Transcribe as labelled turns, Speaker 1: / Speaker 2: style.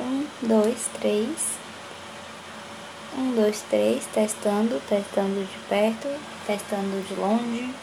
Speaker 1: Um, dois, três. Um, dois, três. Testando, testando de perto, testando de longe.